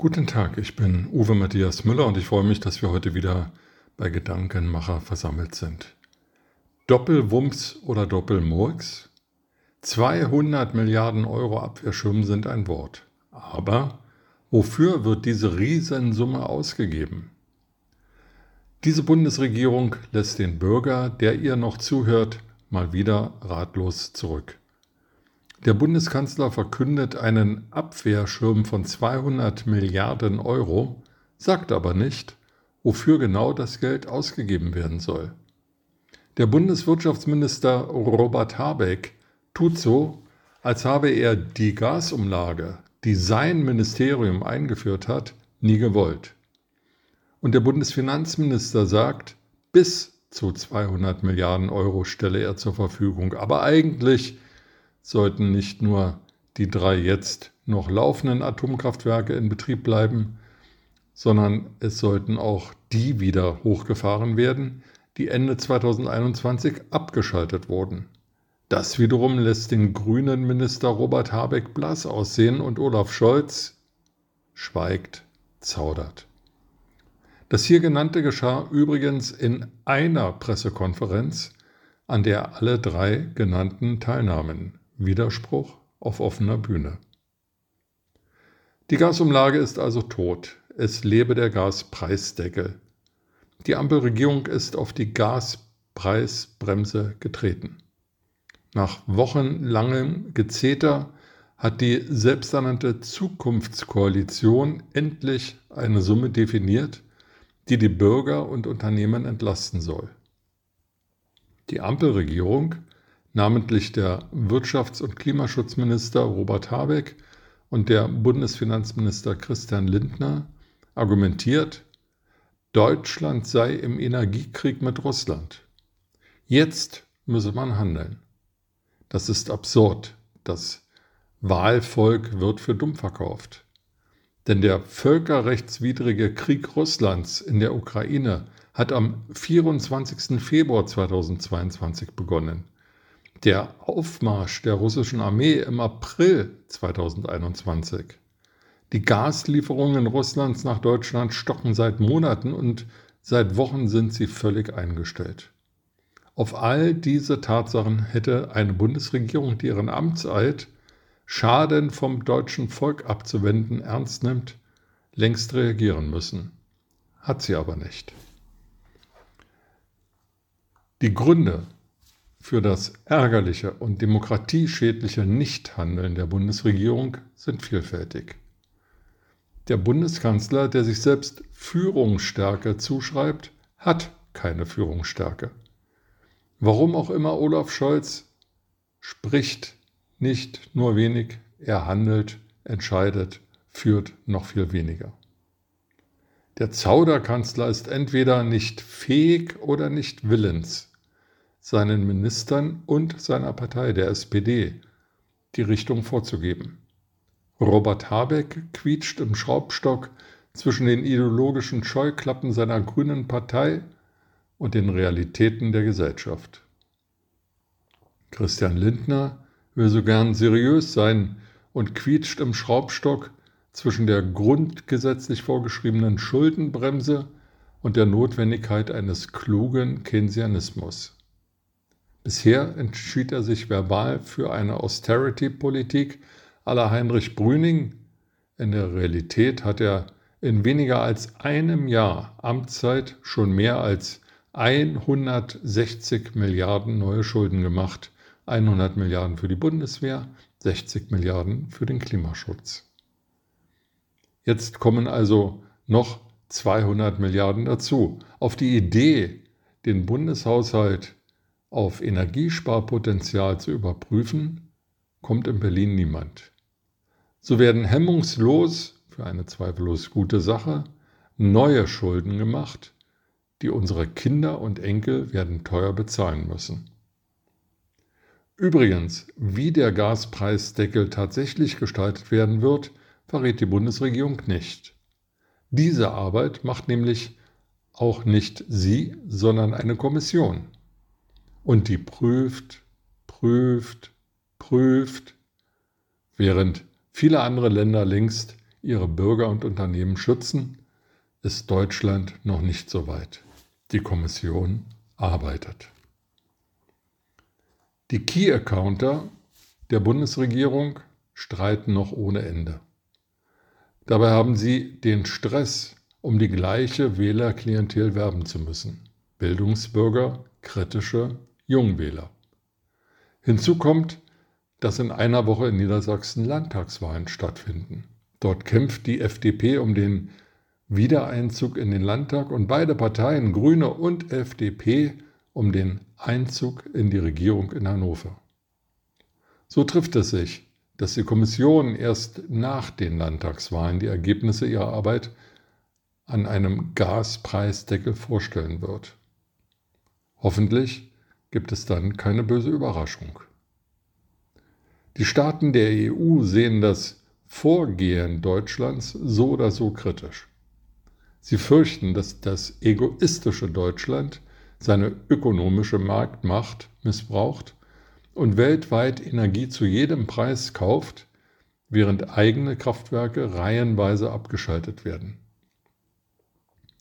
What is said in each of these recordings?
Guten Tag, ich bin Uwe Matthias Müller und ich freue mich, dass wir heute wieder bei Gedankenmacher versammelt sind. Doppelwumms oder Doppelmurks? 200 Milliarden Euro Abwehrschirm sind ein Wort. Aber wofür wird diese Riesensumme ausgegeben? Diese Bundesregierung lässt den Bürger, der ihr noch zuhört, mal wieder ratlos zurück. Der Bundeskanzler verkündet einen Abwehrschirm von 200 Milliarden Euro, sagt aber nicht, wofür genau das Geld ausgegeben werden soll. Der Bundeswirtschaftsminister Robert Habeck tut so, als habe er die Gasumlage, die sein Ministerium eingeführt hat, nie gewollt. Und der Bundesfinanzminister sagt, bis zu 200 Milliarden Euro stelle er zur Verfügung. Aber eigentlich sollten nicht nur die drei jetzt noch laufenden Atomkraftwerke in Betrieb bleiben, sondern es sollten auch die wieder hochgefahren werden, die Ende 2021 abgeschaltet wurden. Das wiederum lässt den grünen Minister Robert Habeck blass aussehen und Olaf Scholz schweigt, zaudert. Das hier genannte geschah übrigens in einer Pressekonferenz, an der alle drei genannten teilnahmen. Widerspruch auf offener Bühne. Die Gasumlage ist also tot. Es lebe der Gaspreisdeckel. Die Ampelregierung ist auf die Gaspreisbremse getreten. Nach wochenlangem Gezeter hat die selbsternannte Zukunftskoalition endlich eine Summe definiert, die die Bürger und Unternehmen entlasten soll. Die Ampelregierung namentlich der Wirtschafts- und Klimaschutzminister Robert Habeck und der Bundesfinanzminister Christian Lindner argumentiert, Deutschland sei im Energiekrieg mit Russland. Jetzt müsse man handeln. Das ist absurd. Das Wahlvolk wird für dumm verkauft. Denn der völkerrechtswidrige Krieg Russlands in der Ukraine hat am 24. Februar 2022 begonnen der Aufmarsch der russischen Armee im April 2021. Die Gaslieferungen Russlands nach Deutschland stocken seit Monaten und seit Wochen sind sie völlig eingestellt. Auf all diese Tatsachen hätte eine Bundesregierung, die ihren Amtseid, Schaden vom deutschen Volk abzuwenden, ernst nimmt, längst reagieren müssen. Hat sie aber nicht. Die Gründe für das ärgerliche und demokratieschädliche Nichthandeln der Bundesregierung sind vielfältig. Der Bundeskanzler, der sich selbst Führungsstärke zuschreibt, hat keine Führungsstärke. Warum auch immer Olaf Scholz spricht nicht nur wenig, er handelt, entscheidet, führt noch viel weniger. Der Zauderkanzler ist entweder nicht fähig oder nicht willens, seinen Ministern und seiner Partei, der SPD, die Richtung vorzugeben. Robert Habeck quietscht im Schraubstock zwischen den ideologischen Scheuklappen seiner grünen Partei und den Realitäten der Gesellschaft. Christian Lindner will so gern seriös sein und quietscht im Schraubstock zwischen der grundgesetzlich vorgeschriebenen Schuldenbremse und der Notwendigkeit eines klugen Keynesianismus. Bisher entschied er sich verbal für eine Austerity-Politik aller Heinrich Brüning. In der Realität hat er in weniger als einem Jahr Amtszeit schon mehr als 160 Milliarden neue Schulden gemacht. 100 Milliarden für die Bundeswehr, 60 Milliarden für den Klimaschutz. Jetzt kommen also noch 200 Milliarden dazu. Auf die Idee, den Bundeshaushalt auf Energiesparpotenzial zu überprüfen, kommt in Berlin niemand. So werden hemmungslos, für eine zweifellos gute Sache, neue Schulden gemacht, die unsere Kinder und Enkel werden teuer bezahlen müssen. Übrigens, wie der Gaspreisdeckel tatsächlich gestaltet werden wird, verrät die Bundesregierung nicht. Diese Arbeit macht nämlich auch nicht sie, sondern eine Kommission und die prüft, prüft, prüft, während viele andere Länder längst ihre Bürger und Unternehmen schützen, ist Deutschland noch nicht so weit. Die Kommission arbeitet. Die Key-Accounter der Bundesregierung streiten noch ohne Ende. Dabei haben sie den Stress, um die gleiche Wählerklientel werben zu müssen. Bildungsbürger, kritische Jungwähler. Hinzu kommt, dass in einer Woche in Niedersachsen Landtagswahlen stattfinden. Dort kämpft die FDP um den Wiedereinzug in den Landtag und beide Parteien, Grüne und FDP, um den Einzug in die Regierung in Hannover. So trifft es sich, dass die Kommission erst nach den Landtagswahlen die Ergebnisse ihrer Arbeit an einem Gaspreisdeckel vorstellen wird. Hoffentlich gibt es dann keine böse Überraschung. Die Staaten der EU sehen das Vorgehen Deutschlands so oder so kritisch. Sie fürchten, dass das egoistische Deutschland seine ökonomische Marktmacht missbraucht und weltweit Energie zu jedem Preis kauft, während eigene Kraftwerke reihenweise abgeschaltet werden.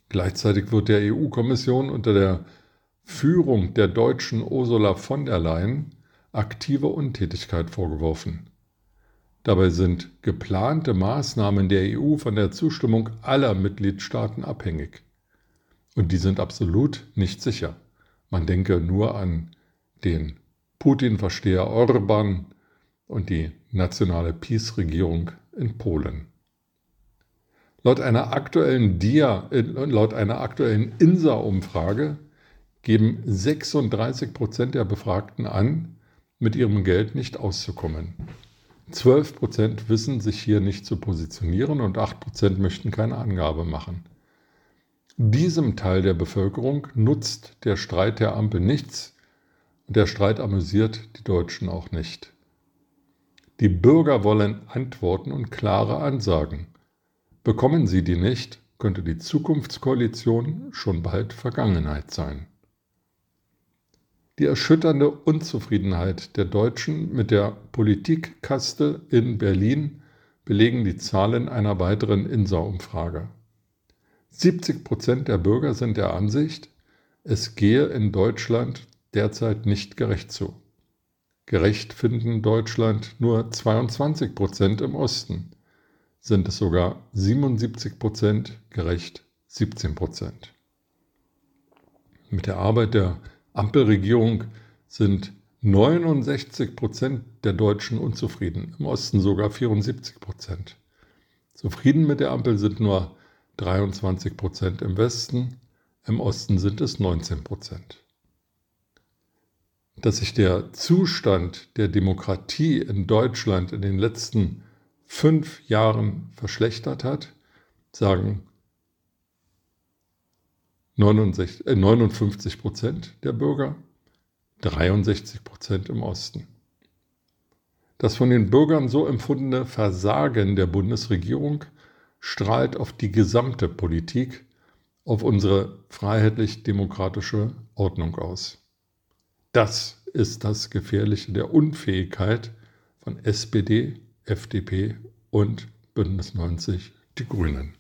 Gleichzeitig wird der EU-Kommission unter der Führung der deutschen Ursula von der Leyen aktive Untätigkeit vorgeworfen. Dabei sind geplante Maßnahmen der EU von der Zustimmung aller Mitgliedstaaten abhängig. Und die sind absolut nicht sicher. Man denke nur an den Putin-Versteher Orban und die nationale Peace-Regierung in Polen. Laut einer aktuellen Dia, äh, laut einer aktuellen INSA-Umfrage geben 36 Prozent der Befragten an, mit ihrem Geld nicht auszukommen. 12 Prozent wissen sich hier nicht zu positionieren und 8 Prozent möchten keine Angabe machen. Diesem Teil der Bevölkerung nutzt der Streit der Ampel nichts und der Streit amüsiert die Deutschen auch nicht. Die Bürger wollen Antworten und klare Ansagen. Bekommen sie die nicht, könnte die Zukunftskoalition schon bald Vergangenheit sein. Die erschütternde Unzufriedenheit der Deutschen mit der Politikkaste in Berlin belegen die Zahlen einer weiteren INSA-Umfrage. 70 Prozent der Bürger sind der Ansicht, es gehe in Deutschland derzeit nicht gerecht zu. Gerecht finden Deutschland nur 22 Prozent im Osten, sind es sogar 77 Prozent, gerecht 17 Prozent. Mit der Arbeit der Ampelregierung sind 69 Prozent der Deutschen unzufrieden, im Osten sogar 74 Prozent. Zufrieden mit der Ampel sind nur 23 Prozent im Westen, im Osten sind es 19 Prozent. Dass sich der Zustand der Demokratie in Deutschland in den letzten fünf Jahren verschlechtert hat, sagen 59, äh 59 Prozent der Bürger, 63 Prozent im Osten. Das von den Bürgern so empfundene Versagen der Bundesregierung strahlt auf die gesamte Politik, auf unsere freiheitlich-demokratische Ordnung aus. Das ist das Gefährliche der Unfähigkeit von SPD, FDP und Bündnis 90 Die Grünen.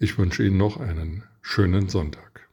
Ich wünsche Ihnen noch einen Schönen Sonntag.